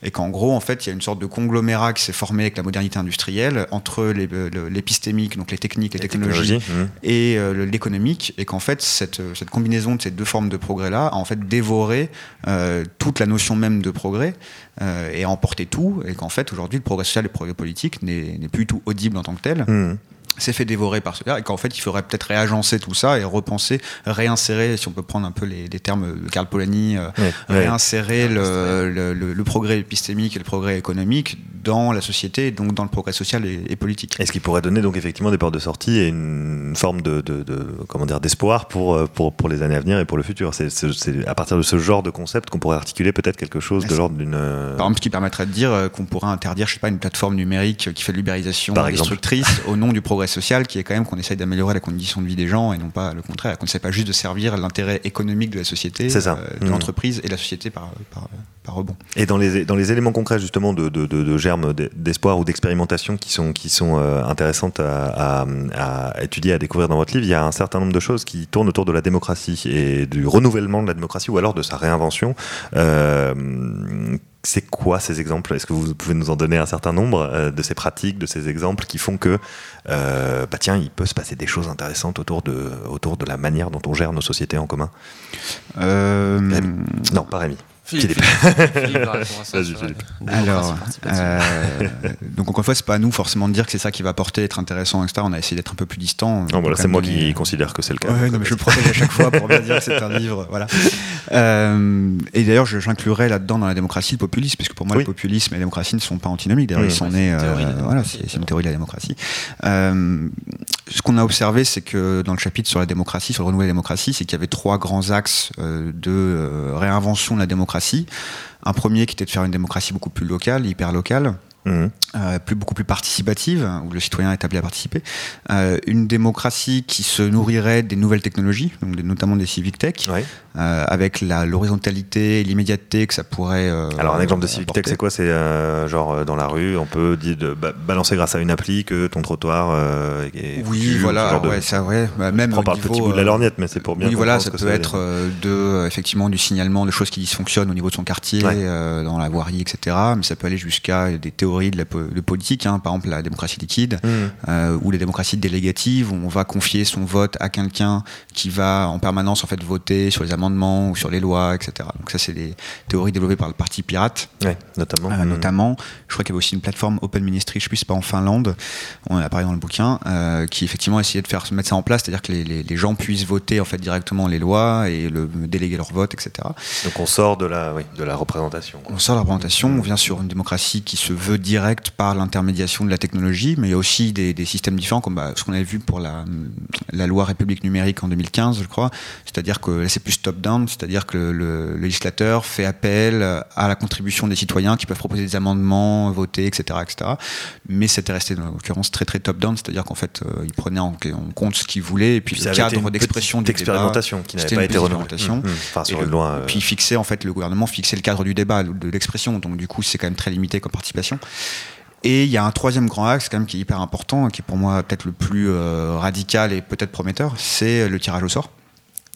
et qu'en gros, en fait, il y a une sorte de conglomérat qui s'est formé avec la modernité industrielle entre l'épistémique, donc les techniques, les, technologies, mmh. et euh, l'économique, et qu'en fait, cette, cette, combinaison de ces deux formes de progrès-là a en fait dévoré euh, toute la notion même de progrès euh, et a emporté tout, et qu'en fait, aujourd'hui, le progrès social et le progrès politique n'est plus du tout audible en tant que tel. Mmh s'est fait dévorer par ce gars et qu'en fait il faudrait peut-être réagencer tout ça et repenser, réinsérer, si on peut prendre un peu les, termes de Karl Polanyi, euh, réinsérer le, progrès épistémique et le progrès économique dans la société, donc dans le progrès social et, politique. Est-ce qu'il pourrait donner donc effectivement des portes de sortie et une forme de, comment dire d'espoir pour, euh, pour, pour les années à venir et pour le futur? C'est à partir de ce genre de concept qu'on pourrait articuler peut-être quelque chose de l'ordre d'une... Euh, par exemple, ce qui permettrait de dire qu'on pourrait interdire, je sais pas, une plateforme numérique qui fait de l'ubérisation destructrice au nom du progrès social qui est quand même qu'on essaye d'améliorer la condition de vie des gens et non pas le contraire, qu'on ne sait pas juste de servir l'intérêt économique de la société, euh, de mmh. l'entreprise et la société par, par, rebond. Et dans les, dans les éléments concrets justement de, de, de, germes d'espoir ou d'expérimentation qui sont, qui sont euh, intéressantes à, à, étudier, à découvrir dans votre livre, il y a un certain nombre de choses qui tournent autour de la démocratie et du renouvellement de la démocratie ou alors de sa réinvention. Euh, c'est quoi ces exemples? Est-ce que vous pouvez nous en donner un certain nombre euh, de ces pratiques, de ces exemples qui font que, euh, bah tiens, il peut se passer des choses intéressantes autour de, autour de la manière dont on gère nos sociétés en commun? Euh... Non, pas Rémi. Philippe. Alors, euh, donc encore une fois, c'est pas à nous forcément de dire que c'est ça qui va porter, être intéressant, etc. On a essayé d'être un peu plus distant. voilà, c'est moi qui considère que c'est le cas. Ouais, non, mais je le protège à chaque fois pour bien dire que c'est un livre. Voilà. Euh, et d'ailleurs, j'inclurais là-dedans dans la démocratie le populisme, puisque pour moi, le populisme et la démocratie ne sont pas antinomiques. D'ailleurs, ils sont nés. Euh, voilà, c'est une théorie de la démocratie. Ce qu'on a observé, c'est que dans le chapitre sur la démocratie, sur le renouveau de la démocratie, c'est qu'il y avait trois grands axes de réinvention de la démocratie un premier qui était de faire une démocratie beaucoup plus locale, hyper locale. Euh, plus, beaucoup plus participative, où le citoyen est appelé à participer. Euh, une démocratie qui se nourrirait des nouvelles technologies, donc notamment des civic tech, euh, avec l'horizontalité, l'immédiateté que ça pourrait. Alors un exemple de civic tech, c'est quoi? C'est genre dans la rue, on peut dire de balancer grâce à une appli que ton trottoir est. Oui, voilà, ouais, ça, ouais. Bah, même on parle petit bout de la lorgnette, mais c'est pour bien. Oui, voilà, ça peut être de effectivement du signalement de choses qui dysfonctionnent au niveau de son quartier, dans la voirie, etc. Mais ça peut aller jusqu'à des théories théories de la de politique, hein, par exemple la démocratie liquide mmh. ou les démocraties délégatives, où on va confier son vote à quelqu'un qui va en permanence en fait voter sur les amendements ou sur les lois, etc. Donc ça, c'est des théories développées par le Parti Pirate, notamment. Mmh. Notamment, je crois qu'il y avait aussi une plateforme Open Ministry, je ne sais pas en Finlande, on a parlé dans le bouquin, qui effectivement essayait de faire mettre ça en place, c'est-à-dire que les, les, les, gens puissent voter en fait directement les lois et le, déléguer leur vote, etc. Donc on sort de la, oui, de la représentation. On sort de la représentation, on vient sur une démocratie qui se veut directe par l'intermédiation de la technologie, mais il y a aussi des, des systèmes différents, comme bah, ce qu'on avait vu pour la, la, loi République numérique en 2015, je crois. C'est-à-dire que là c'est plus top-down, c'est-à-dire que le, le, législateur fait appel à la contribution des citoyens qui peuvent proposer des amendements, voter, etc., etc. Mais c'était resté en l'occurrence très très top-down, c'est-à-dire qu'en fait euh, il prenait en, en, compte ce qu'il voulait et puis, puis le cadre d'expression d'expérimentation qui n'avait pas été renouvelée. Mmh, mmh. Enfin, sur et une loi, euh... Puis fixer en fait le gouvernement fixait le cadre du débat, de l'expression. Donc du coup c'est quand même très limité comme participation. Et il y a un troisième grand axe quand même qui est hyper important, qui est pour moi peut-être le plus euh, radical et peut-être prometteur, c'est le tirage au sort.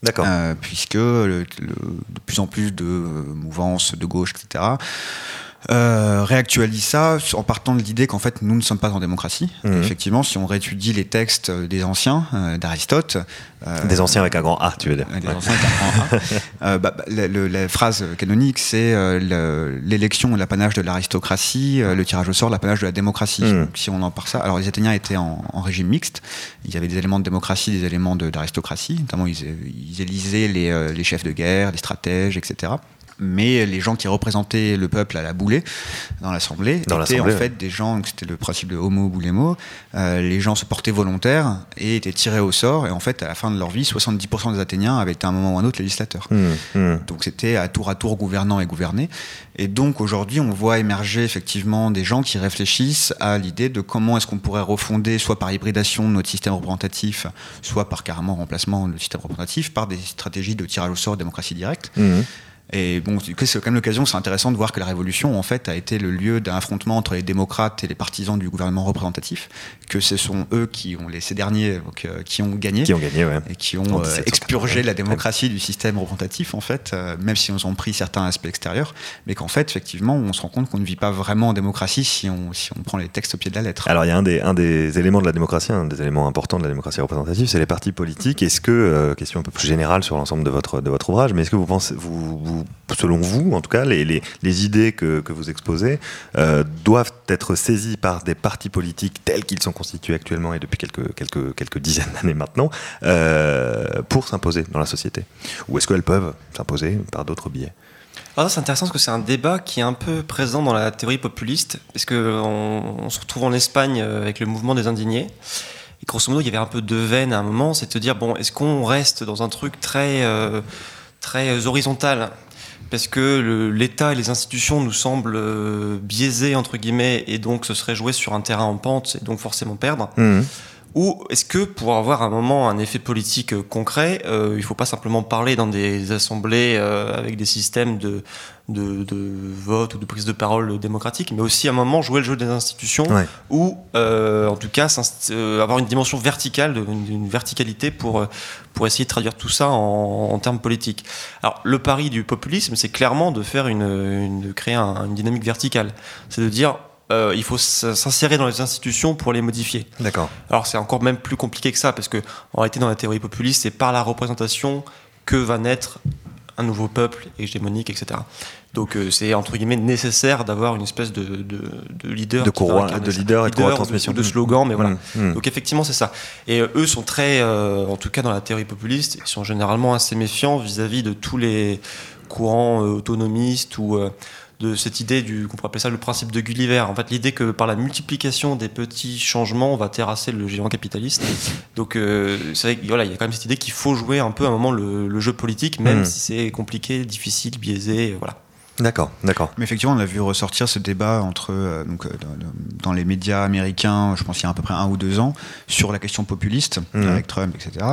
D'accord. Euh, puisque le, le, de plus en plus de mouvances de gauche, etc., euh, réactualise ça en partant de l'idée qu'en fait nous ne sommes pas en démocratie. Mmh. Effectivement, si on réétudie les textes des anciens, euh, d'Aristote, euh, des anciens avec un grand A, tu veux dire Des anciens avec un grand A. bah, bah, la, la, la, phrase canonique, c'est l'élection l'apanage de l'aristocratie, le tirage au sort l'apanage de la démocratie. Mmh. Donc, si on en part ça, alors les Athéniens étaient en, en, régime mixte. Il y avait des éléments de démocratie, des éléments d'aristocratie. Notamment, ils, ils élisaient les, les chefs de guerre, les stratèges, etc mais les gens qui représentaient le peuple à la boulée dans l'Assemblée étaient en fait des gens, c'était le principe de homo boulemo, euh, les gens se portaient volontaires et étaient tirés au sort, et en fait à la fin de leur vie, 70% des Athéniens avaient été à un moment ou un autre législateurs. Mmh, mmh. Donc c'était à tour à tour gouvernant et gouverné. Et donc aujourd'hui, on voit émerger effectivement des gens qui réfléchissent à l'idée de comment est-ce qu'on pourrait refonder, soit par hybridation notre système représentatif, soit par carrément remplacement de système représentatif, par des stratégies de tirage au sort, démocratie directe. Mmh. Et bon, c'est quand même l'occasion, c'est intéressant de voir que la Révolution, en fait, a été le lieu d'un affrontement entre les démocrates et les partisans du gouvernement représentatif, que ce sont eux qui ont, les, ces derniers, donc, euh, qui ont gagné. Qui ont gagné, ouais. Et qui ont euh, expurgé la démocratie du système représentatif, en fait, euh, même si on ont pris certains aspects extérieurs, mais qu'en fait, effectivement, on se rend compte qu'on ne vit pas vraiment en démocratie si on, si on prend les textes au pied de la lettre. Alors, il y a un des, un des éléments de la démocratie, un des éléments importants de la démocratie représentative, c'est les partis politiques. Est-ce que, euh, question un peu plus générale sur l'ensemble de votre, de votre ouvrage, mais est-ce que vous pensez, vous, vous selon vous, en tout cas, les, idées que, vous exposez euh, doivent être saisies par des partis politiques tels qu'ils sont constitués actuellement et depuis quelques, dizaines d'années maintenant euh, pour s'imposer dans la société Ou est-ce qu'elles peuvent s'imposer par d'autres biais alors c'est intéressant parce que c'est un débat qui est un peu présent dans la théorie populiste, parce qu'on on se retrouve en Espagne avec le mouvement des indignés. Et grosso modo, il y avait un peu de veine à un moment, c'est de se dire, bon, est-ce qu'on reste dans un truc très, euh, très horizontal parce que l'État et les institutions nous semblent euh, biaisés entre guillemets et donc ce serait jouer sur un terrain en pente et donc forcément perdre. Mmh. Ou est-ce que pour avoir un moment un effet politique euh, concret, euh, il ne faut pas simplement parler dans des assemblées euh, avec des systèmes de, de, de, vote ou de prise de parole démocratique, mais aussi à un moment jouer le jeu des institutions ouais. ou euh, en tout cas avoir une dimension verticale, une, une, verticalité pour, pour essayer de traduire tout ça en, en termes politiques. Alors le pari du populisme, c'est clairement de faire une, une de créer un, une dynamique verticale, c'est de dire euh, il faut s'insérer dans les institutions pour les modifier. D'accord. Alors c'est encore même plus compliqué que ça, parce que en réalité dans la théorie populiste, c'est par la représentation que va naître un nouveau peuple hégémonique, etc. Donc euh, c'est entre guillemets nécessaire d'avoir une espèce de, de, de leader, de, courroie, de leader et de, courroie transmission, de, de slogan, mais voilà. Mmh, mmh. Donc effectivement c'est ça. Et euh, eux sont très, euh, en tout cas dans la théorie populiste, ils sont généralement assez méfiants vis-à-vis -vis de tous les courants autonomistes ou de cette idée du qu'on pourrait appeler ça le principe de Gulliver. En fait l'idée que par la multiplication des petits changements on va terrasser le géant capitaliste. Donc euh, c'est vrai qu'il voilà, y a quand même cette idée qu'il faut jouer un peu à un moment le, le jeu politique même mmh. si c'est compliqué difficile biaisé voilà D'accord, d'accord. Mais effectivement, on a vu ressortir ce débat entre euh, donc, euh, dans les médias américains, je pense il y a à peu près un ou deux ans, sur la question populiste mmh. avec Trump, etc.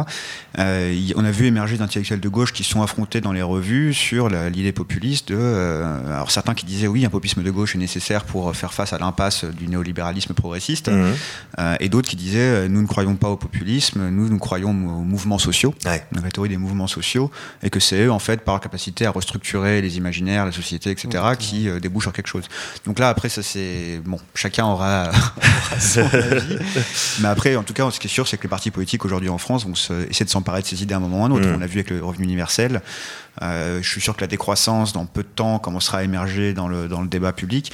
Euh, y, on a vu émerger d'intellectuels de gauche qui sont affrontés dans les revues sur l'idée populiste. De, alors certains qui disaient oui, un populisme de gauche est nécessaire pour faire face à l'impasse du néolibéralisme progressiste, mmh. et d'autres qui disaient nous ne croyons pas au populisme, nous nous croyons aux mouvements sociaux, ouais. la théorie des mouvements sociaux, et que c'est eux en fait par leur capacité à restructurer les imaginaires, les sociétés société, etc., qui euh, débouchent sur quelque chose. Donc là, après, ça c'est bon, chacun aura, aura son avis. Mais après, en tout cas, ce qui est sûr, c'est que les partis politiques aujourd'hui en France vont se, essayer de s'emparer de ces idées à un moment ou à un autre. Mm. On l'a vu avec le revenu universel. Euh, je suis sûr que la décroissance, dans peu de temps, commencera à émerger dans le, dans le débat public.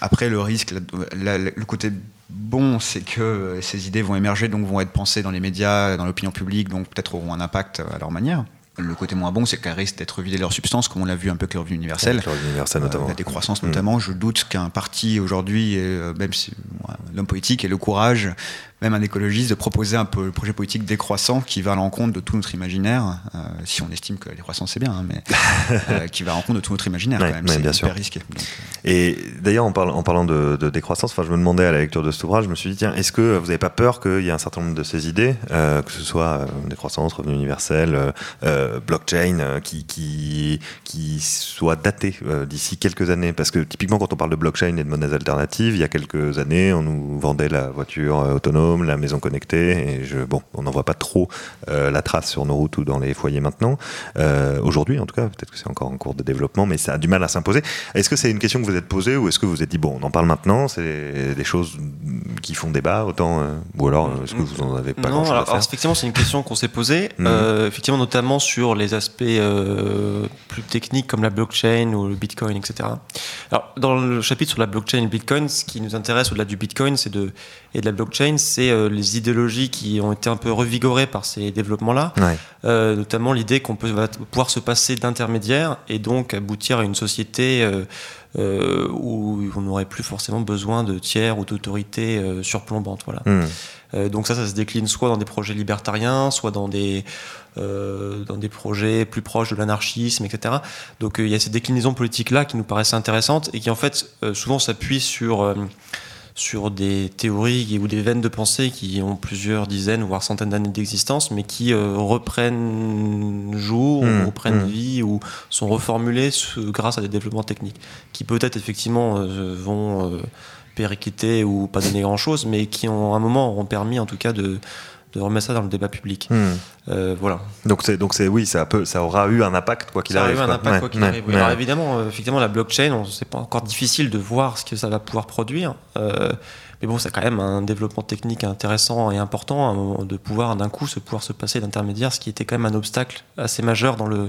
Après, le risque, la- la- le côté bon, c'est que euh, ces idées vont émerger, donc vont être pensées dans les médias, dans l'opinion publique, donc peut-être auront un impact à leur manière. Le côté moins bon, c'est qu'elles risquent d'être vidées de leur substance, comme on l'a vu un peu avec le revenu universel. Avec le revenu universel, notamment. Euh, la décroissance Mm. notamment. Je doute qu'un parti aujourd'hui, euh, même si l'homme politique ait le courage, même un écologiste, de proposer un peu le projet politique décroissant qui va à l'encontre de tout notre imaginaire, euh, si on estime que la décroissance c'est bien, hein, mais euh, qui va à l'encontre de tout notre imaginaire Ouais, quand même. c'est bien hyper sûr. risqué. Donc, Et d'ailleurs, en, parlant- en parlant de, de décroissance, je me demandais à la lecture de cet ouvrage, je me suis dit, tiens, est-ce que vous n'avez pas peur qu'il y ait un certain nombre de ces idées, euh, que ce soit euh, décroissance, revenu universel, euh, euh, blockchain, euh, qui, qui, qui soient datées euh, d'ici quelques années? Parce que typiquement, quand on parle de blockchain et de monnaies alternatives, il y a quelques années, on nous vendait la voiture euh, la maison connectée, et je, bon, on n'en voit pas trop euh, la trace sur nos routes ou dans les foyers maintenant. Euh, Aujourd'hui, en tout cas, peut-être que c'est encore en cours de développement, mais ça a du mal à s'imposer. Est-ce que c'est une question que vous êtes posée ou est-ce que vous vous êtes dit, bon, on en parle maintenant, c'est des choses qui font débat, autant, euh, ou alors euh, est-ce que vous en avez pas non, grand-chose alors, à faire alors, effectivement, c'est une question qu'on s'est posée, Mhm. euh, effectivement, notamment sur les aspects euh, plus techniques comme la blockchain ou le bitcoin, etc. Alors, dans le chapitre sur la blockchain et le bitcoin, ce qui nous intéresse au-delà du bitcoin c'est de, et de la blockchain, c'est les idéologies qui ont été un peu revigorées par ces développements-là, Ouais. notamment l'idée qu'on peut va pouvoir se passer d'intermédiaires et donc aboutir à une société euh, où on n'aurait plus forcément besoin de tiers ou d'autorités euh, surplombantes. Voilà. Hmm. Euh, donc ça, ça se décline soit dans des projets libertariens, soit dans des, euh, dans des projets plus proches de l'anarchisme, etc. Donc il y a ces déclinaisons politiques-là qui nous paraissent intéressantes et qui en fait souvent s'appuient sur, sur des théories ou des veines de pensée qui ont plusieurs dizaines, voire centaines d'années d'existence, mais qui euh, reprennent jour, Mmh, ou reprennent mmh. vie, ou sont reformulées ce- grâce à des développements techniques, qui peut-être effectivement euh, vont euh, péricliter ou pas donner grand-chose, mais qui ont à un moment ont permis en tout cas de, de remettre ça dans le débat public. Hmm. Euh, voilà. Donc c'est donc c'est oui, ça peut, ça aura eu un impact quoi qu'il Ça a arrive. eu un impact Ouais, quoi qu'il ouais, arrive. oui. Alors évidemment, euh, effectivement, la blockchain, c'est pas encore difficile de voir ce que ça va pouvoir produire. Euh, mais bon, c'est quand même un développement technique intéressant et important moment de pouvoir d'un coup se pouvoir se passer d'intermédiaire, ce qui était quand même un obstacle assez majeur dans le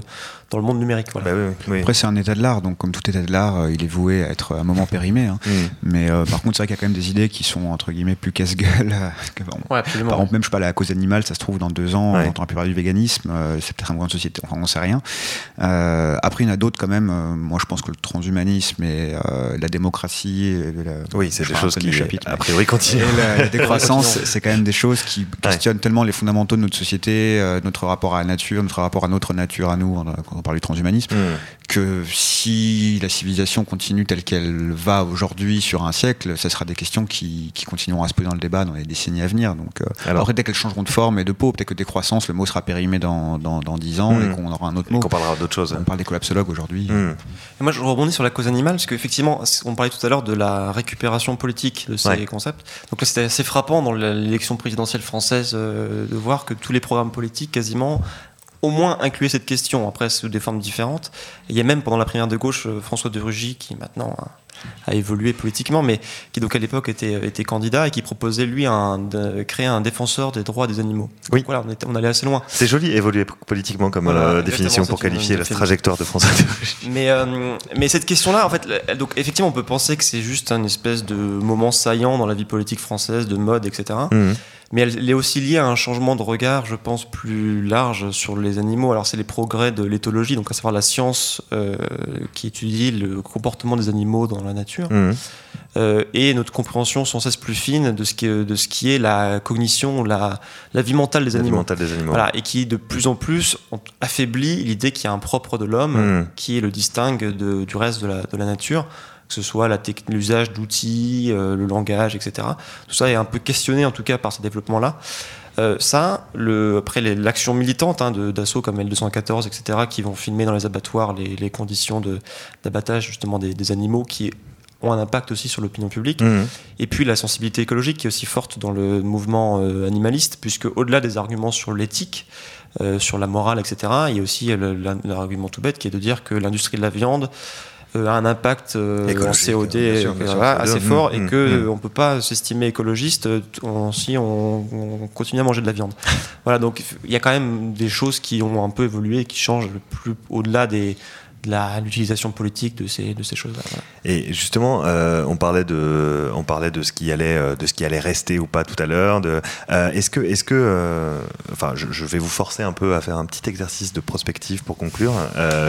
dans le monde numérique. Voilà. Bah oui, oui, oui. Après, c'est un état de l'art, donc comme tout état de l'art, euh, il est voué à être à un moment périmé. hein. Mais euh, par contre, c'est vrai qu'il y a quand même des idées qui sont entre guillemets plus casse-gueule. euh, que- bon, Ouais, absolument. Par exemple, même je parle à la cause animale, ça se trouve dans deux ans, Ouais. on plus parler du véganisme, euh, c'est peut-être un grande société, enfin on sait rien. Euh, après, il y en a d'autres quand même. moi, je pense que le transhumanisme et euh, la démocratie, et la- Oui, c'est des choses qui mais- priori continuent. et la, la décroissance, c'est quand même des choses qui questionnent tellement les fondamentaux de notre société, euh, notre rapport à la nature, notre rapport à notre nature à nous, quand on parle du transhumanisme, Hmm. que si la civilisation continue telle qu'elle va aujourd'hui sur un siècle, ça sera des questions qui, qui continueront à se poser dans le débat dans les décennies à venir. Donc, euh, Alors- après, dès qu'elles changeront de forme et de peau, peut-être que décroissance, le mot sera périmé dans, dans, dans 10 ans et qu'on aura un autre mot. qu'on parlera d'autres choses. On parle des collapsologues aujourd'hui. Hmm. Et moi, je rebondis sur la cause animale, parce qu'effectivement, on parlait tout à l'heure de la récupération politique de ces Ouais. Donc là, c'était assez frappant dans l'élection présidentielle française euh, de voir que tous les programmes politiques, quasiment, au moins incluaient cette question, après sous des formes différentes. Il y a même pendant la primaire de gauche, euh, François de Rugy, qui maintenant a, a évolué politiquement, mais qui donc à l'époque était, était candidat et qui proposait lui un, de créer un défenseur des droits des animaux. Oui. Donc voilà, on, était- on allait assez loin. C'est joli évoluer politiquement comme Voilà, euh, définition pour qualifier la trajectoire de François de Mais, euh, mais cette question-là, en fait, donc effectivement, on peut penser que c'est juste un espèce de moment saillant dans la vie politique française, de mode, etc. Mais elle, est aussi liée à un changement de regard, je pense, plus large sur les animaux. Alors, c'est les progrès de l'éthologie, donc à savoir la science euh, qui étudie le comportement des animaux dans la nature, Hmm. euh, et notre compréhension sans cesse plus fine de ce qui est, de ce qui est la cognition, la, la vie mentale des La vie animaux. mentale des animaux. Voilà, et qui de plus en plus affaiblit l'idée qu'il y a un propre de l'homme Hmm. qui le distingue de- du reste de la, de la nature, que ce soit l'usage d'outils, euh, le langage, etc. Tout ça est un peu questionné en tout cas par ces développements-là. Euh, ça, le, après l'action militante hein, d'assauts comme L214, etc., qui vont filmer dans les abattoirs les, les conditions de- d'abattage justement des, des animaux qui ont un impact aussi sur l'opinion publique. Hmm. Et puis la sensibilité écologique qui est aussi forte dans le mouvement euh, animaliste, puisque au-delà des arguments sur l'éthique, euh, sur la morale, etc., il y a aussi l'argument tout bête qui est de dire que l'industrie de la viande un impact en Écologique, COD sûr, euh, bien sûr, voilà, CO2. assez fort et Mm, que mm. on peut pas s'estimer écologiste euh, en- si on, on continue à manger de la viande. voilà, donc il y a quand même des choses qui ont un peu évolué et qui changent plus au-delà des l'utilisation politique de ces, de ces choses-là. Et justement, euh, on parlait de, on parlait de ce qui allait, euh, de ce qui allait rester ou pas tout à l'heure. euh, est-ce que, est-ce que, euh, enfin, je, vais vous forcer un peu à faire un petit exercice de prospective pour conclure.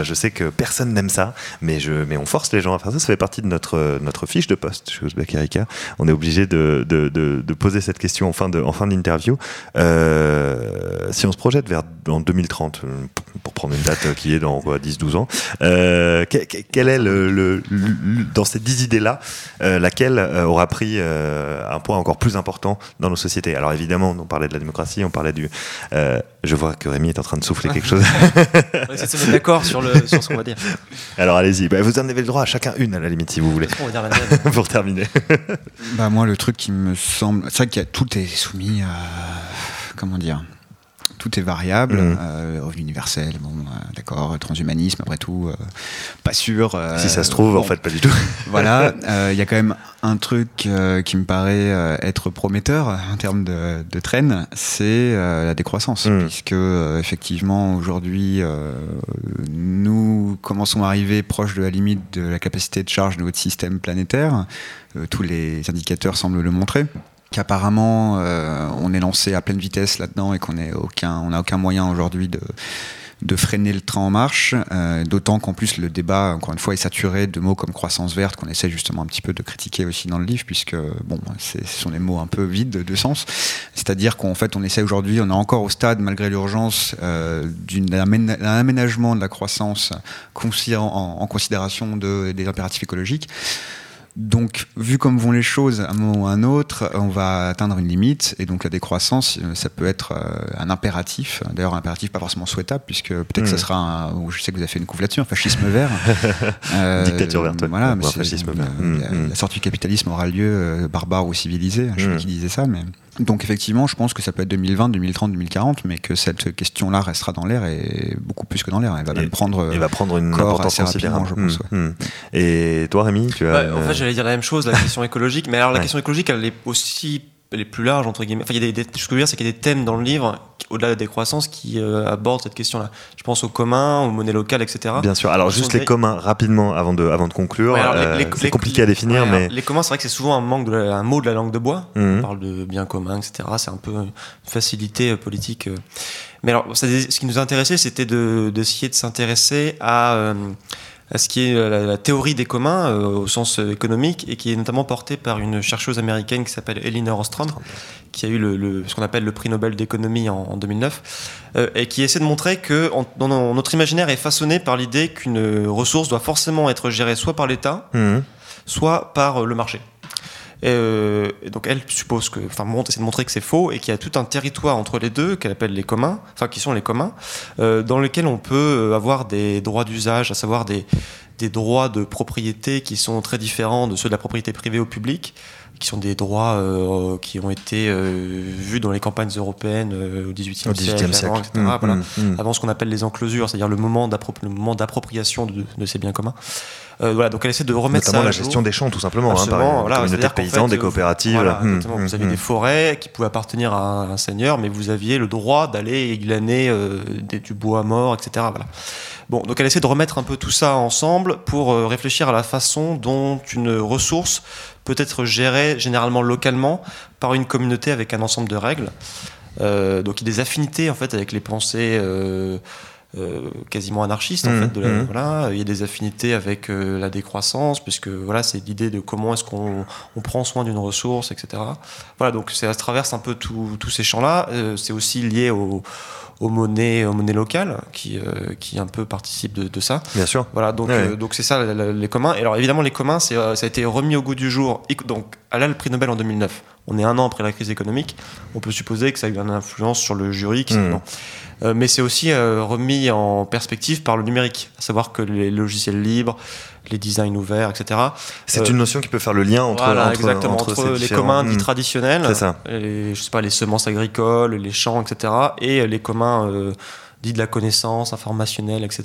Je sais que personne n'aime ça, mais je, mais on force les gens à faire ça. Ça fait partie de notre notre fiche de poste chez Ouzbek Erika. On est obligé de, de, de, poser cette question en fin de, en fin d'interview. Si on se projette vers en 2030, euh, pour prendre une date qui est dans quoi, 10-12 ans, euh, que- que- quel est le, le- le- dans ces dix idées-là, euh, laquelle euh, aura pris euh, un poids encore plus important dans nos sociétés? Alors évidemment, on parlait de la démocratie, on parlait du. euh, je vois que Rémi est en train de souffler quelque chose. On va essayer de se mettre d'accord sur, le, sur ce qu'on va dire. Alors allez-y, Bah, vous en avez le droit à chacun une à la limite si vous voulez. On va dire la mienne. pour terminer. Bah moi le truc qui me semble, c'est vrai que tout est soumis à comment dire, tout est variable, Mhm. euh, revenu universel, bon euh, d'accord, transhumanisme après tout, euh, pas sûr. si ça se trouve, en fait, pas du tout. Voilà, il y a quand même un truc qui me paraît être prometteur en termes de, de traîne, c'est la décroissance, Mm. puisque effectivement aujourd'hui nous commençons à arriver proche de la limite de la capacité de charge de notre système planétaire. Tous les indicateurs semblent le montrer qu'apparemment euh, on est lancé à pleine vitesse là-dedans et qu'on n'a aucun, aucun moyen aujourd'hui de, de freiner le train en marche, euh, d'autant qu'en plus le débat, encore une fois, est saturé de mots comme croissance verte qu'on essaie justement un petit peu de critiquer aussi dans le livre, puisque bon, ce sont des mots un peu vides de sens. C'est-à-dire qu'en fait, on essaie aujourd'hui, on est encore au stade, malgré l'urgence, euh, d'un amén- d'un aménagement de la croissance en, en considération de, des impératifs écologiques. Donc, vu comme vont les choses, à un moment ou à un autre, on va atteindre une limite. Et donc, la décroissance, euh, ça peut être euh, un impératif. D'ailleurs, un impératif pas forcément souhaitable, puisque peut-être que ça sera un. ou Je sais que vous avez fait une couve là-dessus, un fascisme vert. Euh, Dictature verte. Voilà, mais fascisme la, vert. Mm, la- la sortie du capitalisme aura lieu euh, barbare ou civilisé. Je sais pas qui disait ça, mais. Donc, effectivement, je pense que ça peut être 2020, 2030, 2040, mais que cette question-là restera dans l'air et beaucoup plus que dans l'air. Elle va Et- même prendre. va prendre une corps importance assez rapidement, je pense, Hmm, hmm. Et toi, Rémi, tu as. En fait, j'allais dire la même chose, la question écologique. Mais alors, la Ouais. question écologique, elle est aussi est plus large, entre guillemets. Enfin, il y a des, des- ce que je veux dire, c'est qu'il y a des thèmes dans le livre, au-delà de la décroissance, qui euh, abordent cette question-là. Je pense aux communs, aux monnaies locales, etc. Bien sûr. Alors, juste les des- communs, rapidement, avant de, avant de conclure. Ouais, les- Euh, les- c'est les- compliqué à définir, Ouais, mais. les communs, c'est vrai que c'est souvent un manque de la- un mot de la langue de bois. Mhm. On parle de bien commun, etc. C'est un peu une facilité euh, politique. Mais alors, ça- ce qui nous intéressait, c'était de- d'essayer de, s'intéresser à, à ce qui est euh, la, la théorie des communs euh, au sens euh, économique et qui est notamment portée par une chercheuse américaine qui s'appelle Elinor Ostrom, qui a eu le, le- ce qu'on appelle le prix Nobel d'économie en, en 2009, euh, et qui essaie de montrer que notre imaginaire est façonné par l'idée qu'une ressource doit forcément être gérée soit par l'État, Hmm. soit par le marché. Et, euh, donc elle suppose que, enfin, montre, essaie de montrer que c'est faux et qu'il y a tout un territoire entre les deux qu'elle appelle les communs, enfin qui sont les communs, euh, dans lesquels on peut euh, avoir des droits d'usage, à savoir des, des droits de propriété qui sont très différents de ceux de la propriété privée au public, qui sont des droits euh, qui ont été euh, vus dans les campagnes européennes euh, au XVIIIe siècle, avant, siècle. etc. Hmm, Voilà hmm, hmm. avant ce qu'on appelle les enclosures, c'est-à-dire le moment d'appropriation de, de ces biens communs. Voilà, donc elle essaie de remettre Notamment ça la jour. gestion des champs, tout simplement. Hein, par une voilà, communauté fait, des coopératives. Voilà, vous aviez hmm. des forêts qui pouvaient appartenir à un seigneur, mais vous aviez le droit d'aller glaner des- du bois mort, etc. Voilà. Bon, donc elle essaie de remettre un peu tout ça ensemble pour réfléchir à la façon dont une ressource peut être gérée généralement localement par une communauté avec un ensemble de règles. Euh, donc il y a des affinités en fait avec les pensées euh, euh, quasiment anarchistes en Mhm, fait. De la- mhm. voilà, il y a des affinités avec euh, la décroissance puisque voilà c'est l'idée de comment est-ce qu'on on prend soin d'une ressource, etc. Voilà donc ça traverse un peu tous ces champs-là. Euh, c'est aussi lié au- aux monnaies, aux monnaies locales qui, qui un peu participent de, de ça. Bien sûr. Voilà, donc Ouais. donc c'est ça la- la- les communs. Et alors évidemment les communs, c'est ça a été remis au goût du jour. Donc à là le prix Nobel en 2009. On est un an après la crise économique. On peut supposer que ça a eu une influence sur le jury. qui- Mhm. Euh, mais c'est aussi euh, remis en perspective par le numérique, à savoir que les logiciels libres, les designs ouverts, etc. C'est Euh, une notion qui peut faire le lien entre, voilà, entre, exactement, entre entre, les différents- communs dits Hmm. traditionnels, ça. les, je sais pas, les semences agricoles, les champs, etc., et les communs euh, dits de la connaissance, informationnelle, etc.,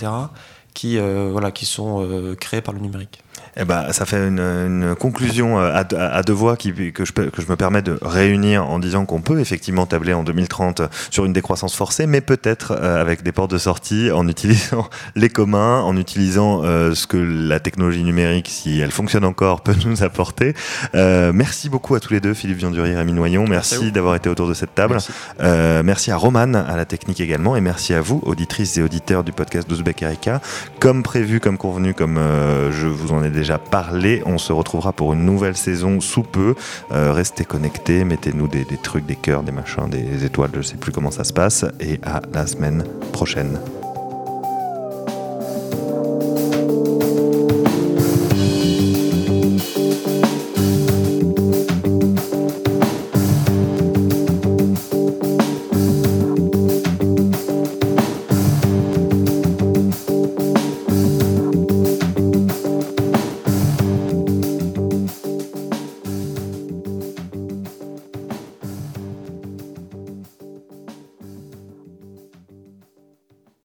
qui, voilà, qui sont créés par le numérique. Eh ben, ça fait une, conclusion euh, à, deux voix qui, que, je, que je me permets de réunir en disant qu'on peut effectivement tabler en 2030 sur une décroissance forcée, mais peut-être euh, avec des portes de sortie en utilisant les communs, en utilisant euh, ce que la technologie numérique, si elle fonctionne encore, peut nous apporter. merci beaucoup à tous les deux, Philippe Vianduri et Rémi Noyon. Merci, d'avoir été autour de cette table. Merci. merci à Roman, à la technique également, et merci à vous, auditrices et auditeurs du podcast d'Ouzbek Erika. Comme prévu, comme convenu, comme je vous en ai déjà parlé. On se retrouvera pour une nouvelle saison sous peu. Euh, restez connectés, mettez-nous des, trucs, des cœurs, des machins, des étoiles, je sais plus comment ça se passe. Et à la semaine prochaine.